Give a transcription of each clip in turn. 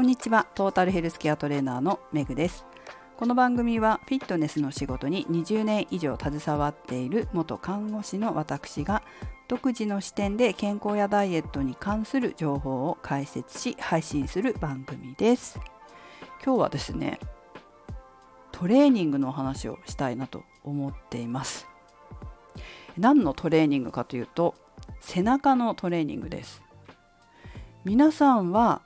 こんにちは。トータルヘルスケアトレーナーのメグです。この番組はフィットネスの仕事に20年以上携わっている元看護師の私が独自の視点で健康やダイエットに関する情報を解説し配信する番組です。今日はですねトレーニングの話をしたいなと思っています。何のトレーニングかというと背中のトレーニングです。皆さんは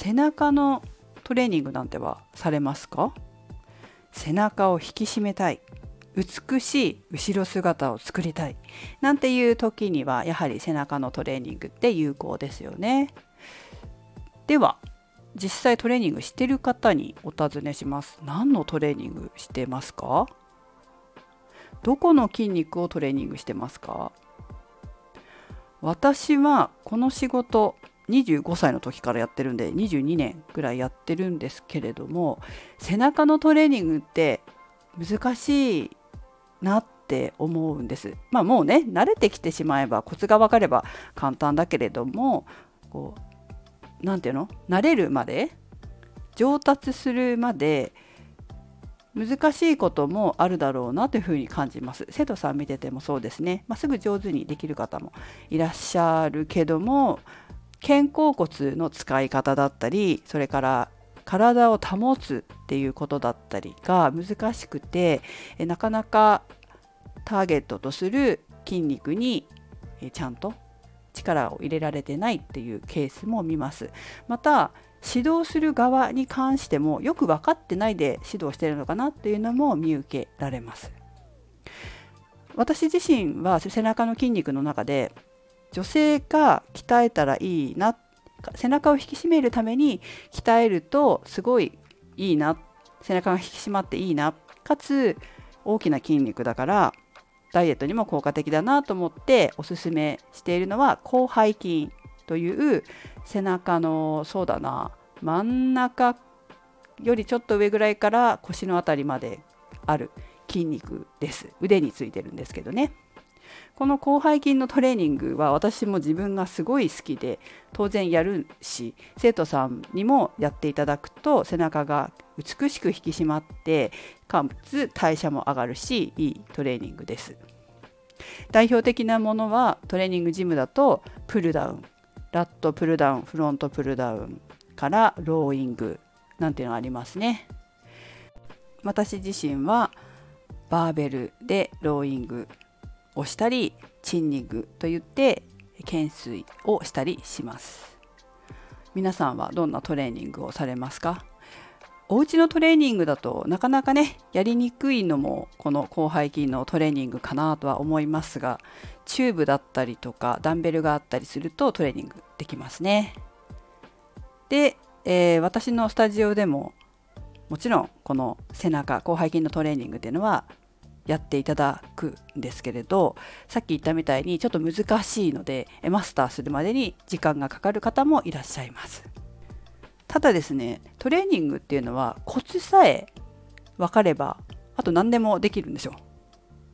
背中のトレーニングなんてはされますか？背中を引き締めたい。美しい後ろ姿を作りたい。なんていう時にはやはり背中のトレーニングって有効ですよね。では実際トレーニングしてる方にお尋ねします。何のトレーニングしてますか？どこの筋肉をトレーニングしてますか？私はこの仕事25歳の時からやってるんで22年ぐらいやってるんですけれども背中のトレーニングって難しいなって思うんです。まあもうね慣れてきてしまえばコツが分かれば簡単だけれどもこう何て言うの？慣れるまで上達するまで難しいこともあるだろうなというふうに感じます。生徒さん見ててもそうですね、まあ、すぐ上手にできる方もいらっしゃるけども肩甲骨の使い方だったりそれから体を保つっていうことだったりが難しくてなかなかターゲットとする筋肉にちゃんと力を入れられてないっていうケースも見ます。また指導する側に関してもよく分かってないで指導してるのかなっていうのも見受けられます。私自身は背中の筋肉の中で女性が鍛えたらいいな背中を引き締めるために鍛えるとすごいいいな背中が引き締まっていいなかつ大きな筋肉だからダイエットにも効果的だなと思っておすすめしているのは広背筋という背中のそうだな真ん中よりちょっと上ぐらいから腰の辺りまである筋肉です。腕についてるんですけどね。この広背筋のトレーニングは私も自分がすごい好きで当然やるし生徒さんにもやっていただくと背中が美しく引き締まってかつ代謝も上がるしいいトレーニングです。代表的なものはトレーニングジムだとプルダウンラットプルダウンフロントプルダウンからローイングなんていうのがありますね。私自身はバーベルでローイングをしたりチンニングといって懸垂をしたりします。皆さんはどんなトレーニングをされますか？お家のトレーニングだとなかなかねやりにくいのもこの広背筋のトレーニングかなとは思いますがチューブだったりとかダンベルがあったりするとトレーニングできますね。で、えー、私のスタジオでももちろんこの背中広背筋のトレーニングっていうのはやっていただくんですけれどさっき言ったみたいにちょっと難しいのでマスターするまでに時間がかかる方もいらっしゃいます。ただですねトレーニングっていうのはコツさえ分かればあと何でもできるんですよ。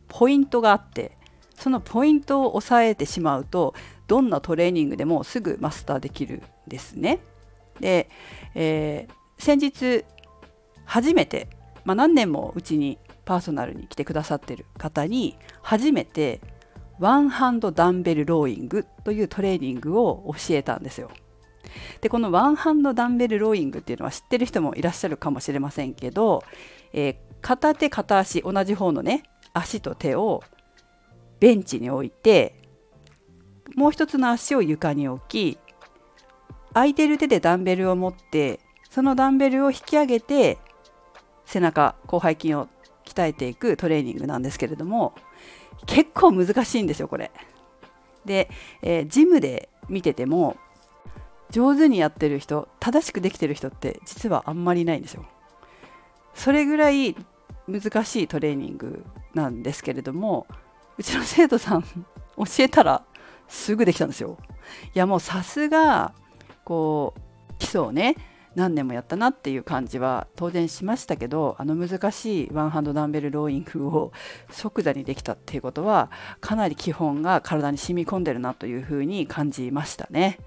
ポイントがあってそのポイントを押さえてしまうとどんなトレーニングでもすぐマスターできるんですね。で、えー、先日初めて、まあ、何年もうちにパーソナルに来てくださってる方に初めてワンハンドダンベルローイングというトレーニングを教えたんですよ。でこのワンハンドダンベルローイングっていうのは知ってる人もいらっしゃるかもしれませんけど、えー、片手片足同じ方のね足と手をベンチに置いてもう一つの足を床に置き空いてる手でダンベルを持ってそのダンベルを引き上げて背中広背筋を鍛えていくトレーニングなんですけれども結構難しいんですよこれ。で、えー、ジムで見てても上手にやってる人正しくできてる人って実はあんまりないんですよ。それぐらい難しいトレーニングなんですけれどもうちの生徒さん教えたらすぐできたんですよ。いやもうさすがこう基礎をね何年もやったなっていう感じは当然しましたけどあの難しいワンハンドダンベルローイングを即座にできたっていうことはかなり基本が体に染み込んでるなというふうに感じましたね。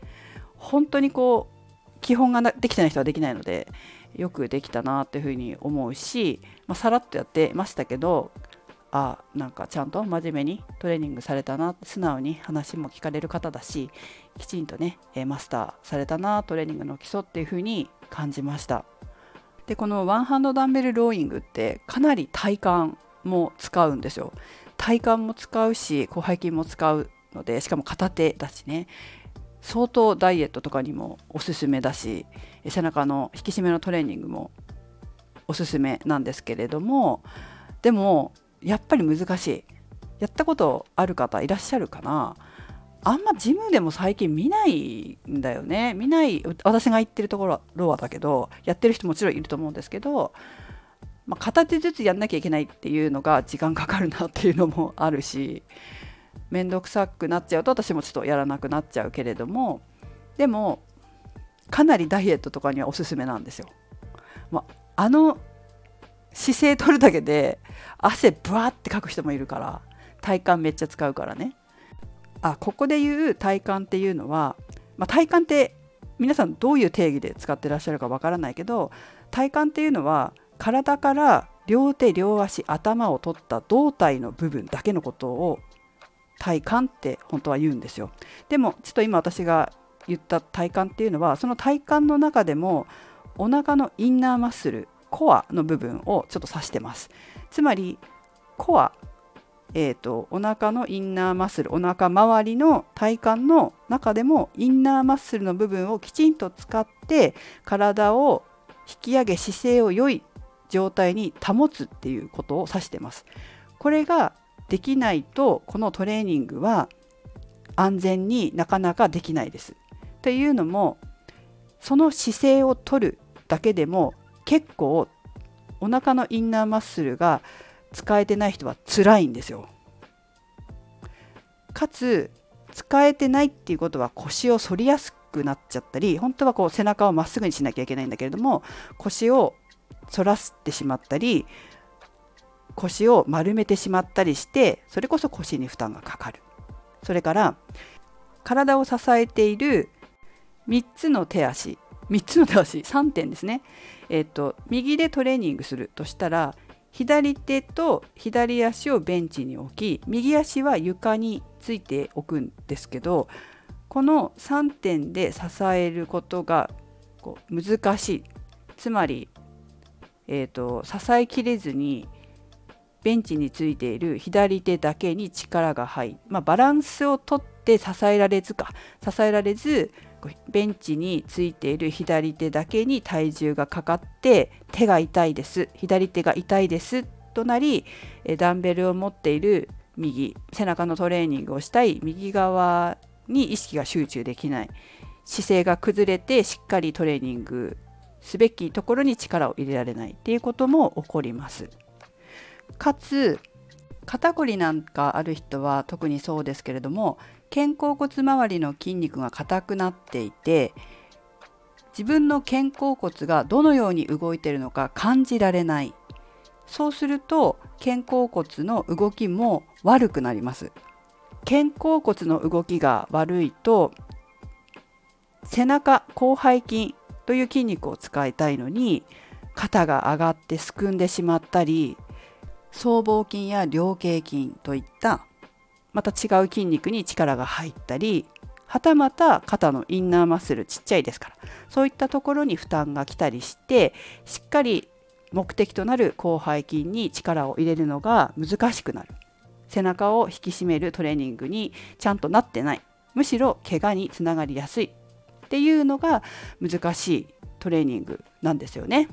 本当にこう基本ができてない人はできないのでよくできたなっていうふうに思うし、まあ、さらっとやってましたけどあなんかちゃんと真面目にトレーニングされたな素直に話も聞かれる方だしきちんとねマスターされたなトレーニングの基礎っていう風に感じました。でこのワンハンドダンベルローイングってかなり体幹も使うんですよ。体幹も使うし広背筋も使うのでしかも片手だしね。相当ダイエットとかにもおすすめだし背中の引き締めのトレーニングもおすすめなんですけれどもでもやっぱり難しい。やったことある方いらっしゃるかな？あんまジムでも最近見ないんだよね見ない私が行ってるところロアだけどやってる人もちろんいると思うんですけど、まあ、片手ずつやんなきゃいけないっていうのが時間かかるなっていうのもあるし面倒くさくなっちゃうと私もちょっとやらなくなっちゃうけれどもでもかなりダイエットとかにはおすすめなんですよ。まあ、あの姿勢取るだけで汗ブワーってかく人もいるから体幹めっちゃ使うからねあここで言う体幹っていうのは、まあ、体幹って皆さんどういう定義で使ってらっしゃるかわからないけど体幹っていうのは体から両手両足頭を取った胴体の部分だけのことを体幹って本当は言うんですよでもちょっと今私が言った体幹っていうのはその体幹の中でもお腹のインナーマッスルコアの部分をちょっと指してます。つまりコア、えーと、お腹のインナーマッスルお腹周りの体幹の中でもインナーマッスルの部分をきちんと使って体を引き上げ姿勢を良い状態に保つっていうことを指してます。これができないとこのトレーニングは安全になかなかできないです。というのもその姿勢をとるだけでも結構お腹のインナーマッスルが使えてない人は辛いんですよ。かつ使えてないっていうことは腰を反りやすくなっちゃったり本当はこう背中をまっすぐにしなきゃいけないんだけれども腰を反らせてしまったり腰を丸めてしまったりしてそれこそ腰に負担がかかるそれから体を支えている3つの手足3つの手足3点ですねえっと、右でトレーニングするとしたら左手と左足をベンチに置き右足は床についておくんですけどこの3点で支えることがこう難しい。つまり、えーと、支えきれずにベンチについている左手だけに力が入る、まあ、バランスをとって支えられずか。支えられずベンチについている左手だけに体重がかかって手が痛いです左手が痛いですとなりダンベルを持っている右背中のトレーニングをしたい右側に意識が集中できない姿勢が崩れてしっかりトレーニングすべきところに力を入れられないっていうことも起こります。かつ肩こりなんかある人は特にそうですけれども肩甲骨周りの筋肉が硬くなっていて自分の肩甲骨がどのように動いているのか感じられない。そうすると肩甲骨の動きも悪くなります。肩甲骨の動きが悪いと背中広背筋という筋肉を使いたいのに肩が上がってすくんでしまったり僧帽筋や菱形筋といったまた違う筋肉に力が入ったりはたまた肩のインナーマッスルちっちゃいですからそういったところに負担が来たりしてしっかり目的となる広背筋に力を入れるのが難しくなる。背中を引き締めるトレーニングにちゃんとなってない。むしろ怪我につながりやすい。っていうのが難しいトレーニングなんですよね。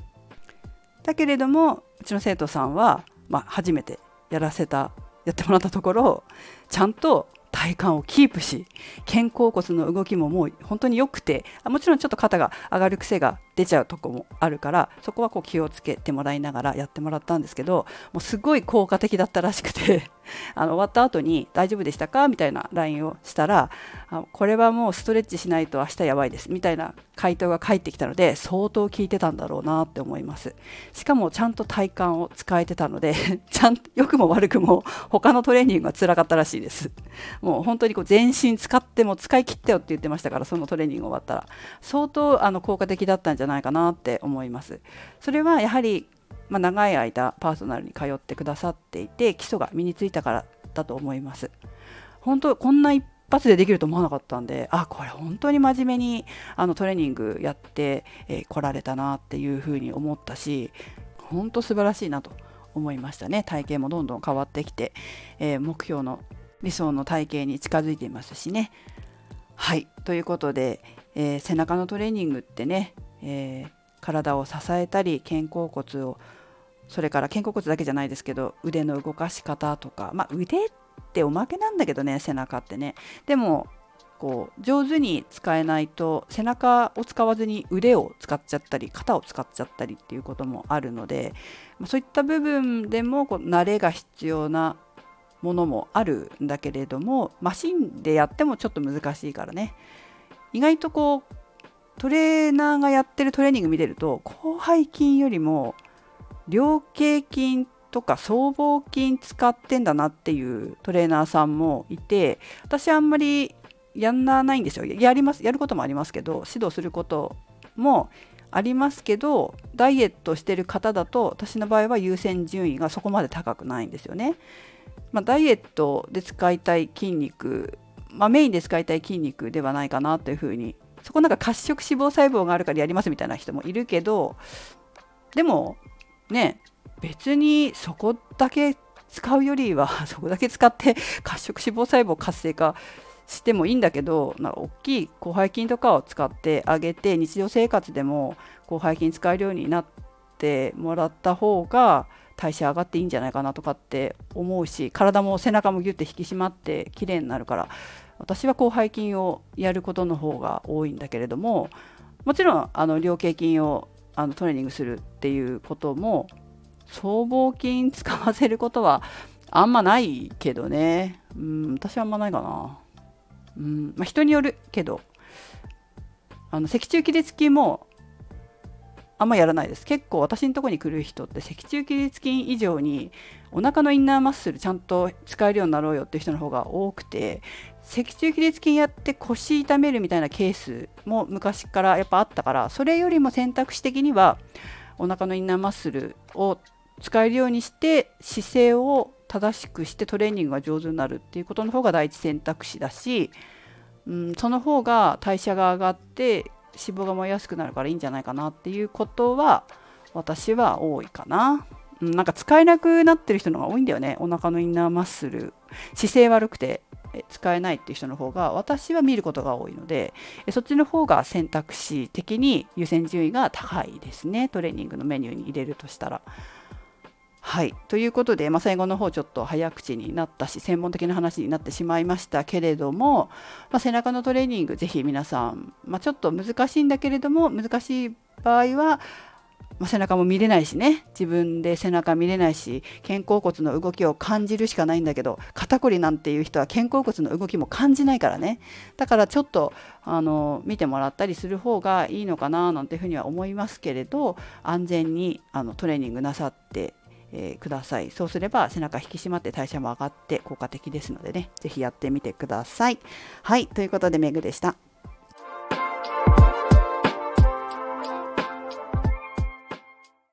だけれどもうちの生徒さんは、まあ、初めてやらせたやってもらったところちゃんと体幹をキープし肩甲骨の動きももう本当に良くてもちろんちょっと肩が上がる癖が出ちゃうとこもあるからそこはこう気をつけてもらいながらやってもらったんですけどもうすごい効果的だったらしくて あの終わった後に「大丈夫でしたか?」みたいな LINE をしたらあ「これはもうストレッチしないと明日やばいです」みたいな回答が返ってきたので相当効いてたんだろうなって思います。しかもちゃんと体幹を使えてたので ちゃんと良くも悪くも他のトレーニングが辛かったらしいです。もう本当にこう全身使っても使い切ったよって言ってましたからそのトレーニング終わったら。相当あの効果的だったんじゃゃないかなって思います。それはやはりまあ、長い間パーソナルに通ってくださっていて基礎が身についたからだと思います。本当こんな一発でできると思わなかったんであこれ本当に真面目にあのトレーニングやってこ、え、来られたなっていうふうに思ったし本当素晴らしいなと思いましたね。体型もどんどん変わってきて、えー、目標の理想の体型に近づいていますしね。はい。ということで、えー、背中のトレーニングってね、え体を支えたり肩甲骨をそれから肩甲骨だけじゃないですけど腕の動かし方とか、まあ、腕っておまけなんだけどね背中ってね。でもこう上手に使えないと背中を使わずに腕を使っちゃったり肩を使っちゃったりっていうこともあるのでまそういった部分でもこう慣れが必要なものもあるんだけれどもマシンでやってもちょっと難しいからね。意外とこうトレーナーがやってるトレーニング見てると広背筋よりも両頸筋とか僧帽筋使ってんだなっていうトレーナーさんもいて私あんまりやんなないんですよやりますやることもありますけど指導することもありますけどダイエットしてる方だと私の場合は優先順位がそこまで高くないんですよね。まあ、ダイエットで使いたい筋肉、まあ、メインで使いたい筋肉ではないかなというふうにそこなんか褐色脂肪細胞があるからやりますみたいな人もいるけどでもね別にそこだけ使うよりは そこだけ使って 褐色脂肪細胞活性化してもいいんだけどなんか大きい広背筋とかを使ってあげて日常生活でも広背筋使えるようになってもらった方が代謝上がっていいんじゃないかなとかって思うし体も背中もギュッて引き締まって綺麗になるから私は広背筋をやることの方が多いんだけれどももちろんあの両頸筋をあのトレーニングするっていうことも僧帽筋使わせることはあんまないけどね、うん、私はあんまないかな、うんまあ、人によるけど。あの脊柱起立筋もあんまやらないです。結構私のとこに来る人って脊柱起立筋以上にお腹のインナーマッスルちゃんと使えるようになろうよっていう人の方が多くて脊柱起立筋やって腰痛めるみたいなケースも昔からやっぱあったからそれよりも選択肢的にはお腹のインナーマッスルを使えるようにして姿勢を正しくしてトレーニングが上手になるっていうことの方が第一選択肢だし、うん、その方が代謝が上がって脂肪が燃えやすくなるからいいんじゃないかなっていうことは私は多いかな。うんなんか使えなくなってる人の方が多いんだよねお腹のインナーマッスル姿勢悪くて使えないっていう人の方が私は見ることが多いのでそっちの方が選択肢的に優先順位が高いですねトレーニングのメニューに入れるとしたら。はいということで、まあ、最後の方ちょっと早口になったし専門的な話になってしまいましたけれども、まあ、背中のトレーニングぜひ皆さん、まあ、ちょっと難しいんだけれども難しい場合はまあ、背中も見れないしね。自分で背中見れないし肩甲骨の動きを感じるしかないんだけど肩こりなんていう人は肩甲骨の動きも感じないからね。だからちょっとあの見てもらったりする方がいいのかななんていうふうには思いますけれど安全にあのトレーニングなさってえー、ください。そうすれば背中引き締まって代謝も上がって効果的ですのでね。是非やってみてください。はいということでメグでした。